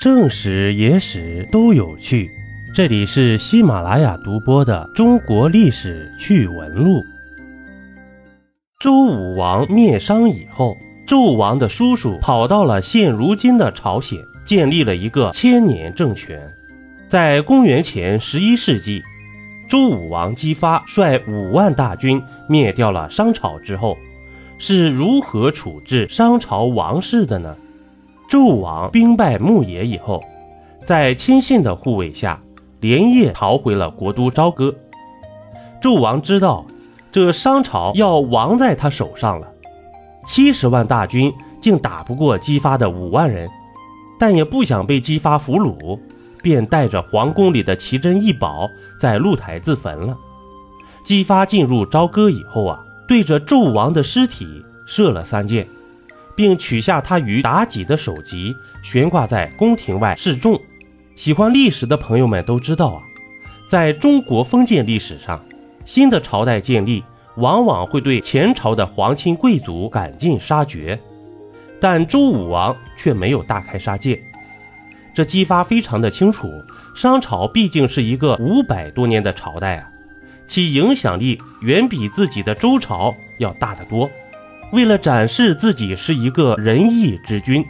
正史、野史都有趣。这里是喜马拉雅独播的《中国历史趣闻录》。周武王灭商以后，纣王的叔叔跑到了现如今的朝鲜，建立了一个千年政权。在公元前十一世纪，周武王姬发率五万大军灭掉了商朝之后，是如何处置商朝王室的呢？纣王兵败牧野以后，在亲信的护卫下，连夜逃回了国都朝歌。纣王知道这商朝要亡在他手上了，七十万大军竟打不过姬发的五万人，但也不想被姬发俘虏，便带着皇宫里的奇珍异宝在露台自焚了。姬发进入朝歌以后啊，对着纣王的尸体射了三箭。并取下他与妲己的首级，悬挂在宫廷外示众。喜欢历史的朋友们都知道啊，在中国封建历史上，新的朝代建立往往会对前朝的皇亲贵族赶尽杀绝，但周武王却没有大开杀戒。这姬发非常的清楚，商朝毕竟是一个五百多年的朝代啊，其影响力远比自己的周朝要大得多。为了展示自己是一个仁义之君，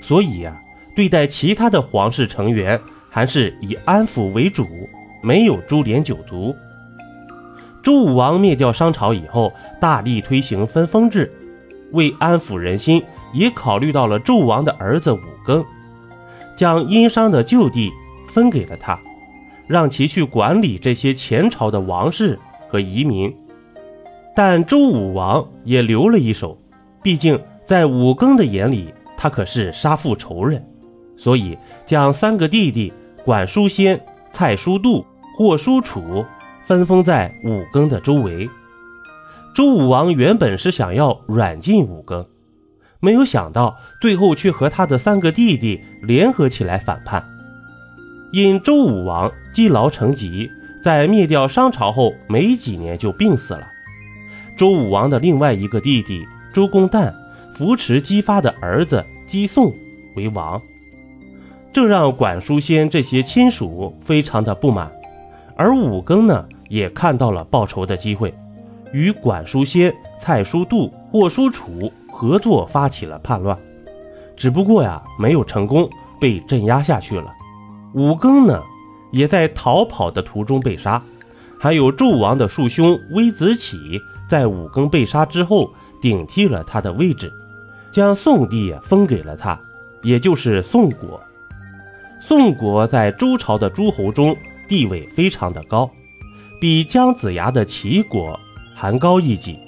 所以呀，对待其他的皇室成员还是以安抚为主，没有株连九族。周武王灭掉商朝以后，大力推行分封制，为安抚人心，也考虑到了纣王的儿子武庚，将殷商的旧地分给了他，让其去管理这些前朝的王室和移民。但周武王也留了一手，毕竟在武庚的眼里，他可是杀父仇人，所以将三个弟弟管叔先、蔡叔度、霍叔楚分封在武庚的周围。周武王原本是想要软禁武庚，没有想到最后却和他的三个弟弟联合起来反叛。因周武王积劳成疾，在灭掉商朝后没几年就病死了。周武王的另外一个弟弟周公旦扶持姬发的儿子姬宋为王，这让管叔先这些亲属非常的不满。而武庚呢，也看到了报仇的机会，与管叔先、蔡叔度、霍叔楚合作发起了叛乱。只不过呀，没有成功，被镇压下去了。武庚呢，也在逃跑的途中被杀。还有纣王的庶兄微子启。在武庚被杀之后，顶替了他的位置，将宋地封给了他，也就是宋国。宋国在周朝的诸侯中地位非常的高，比姜子牙的齐国还高一级。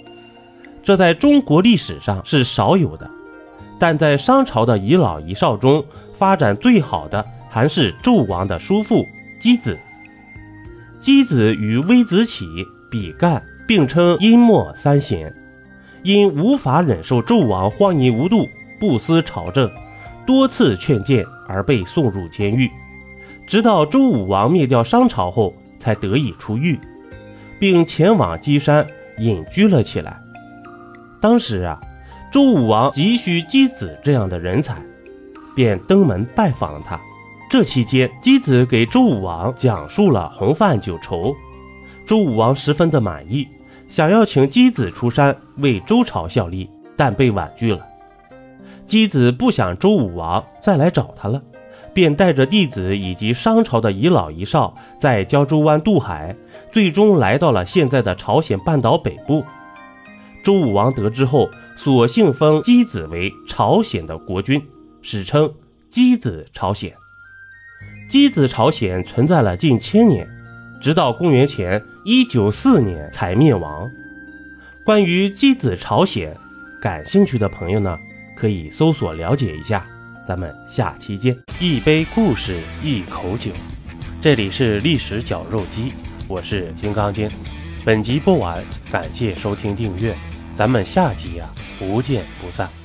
这在中国历史上是少有的，但在商朝的遗老遗少中，发展最好的还是纣王的叔父箕子。箕子与微子启、比干。并称殷末三贤，因无法忍受纣王荒淫无度、不思朝政，多次劝谏而被送入监狱。直到周武王灭掉商朝后，才得以出狱，并前往箕山隐居了起来。当时啊，周武王急需箕子这样的人才，便登门拜访他。这期间，箕子给周武王讲述了洪范九畴，周武王十分的满意。想要请箕子出山为周朝效力，但被婉拒了。箕子不想周武王再来找他了，便带着弟子以及商朝的遗老遗少，在胶州湾渡海，最终来到了现在的朝鲜半岛北部。周武王得知后，索性封箕子为朝鲜的国君，史称箕子朝鲜。箕子朝鲜存在了近千年。直到公元前一九四年才灭亡。关于箕子朝鲜，感兴趣的朋友呢，可以搜索了解一下。咱们下期见。一杯故事，一口酒，这里是历史绞肉机，我是金刚经。本集播完，感谢收听订阅，咱们下集呀，不见不散。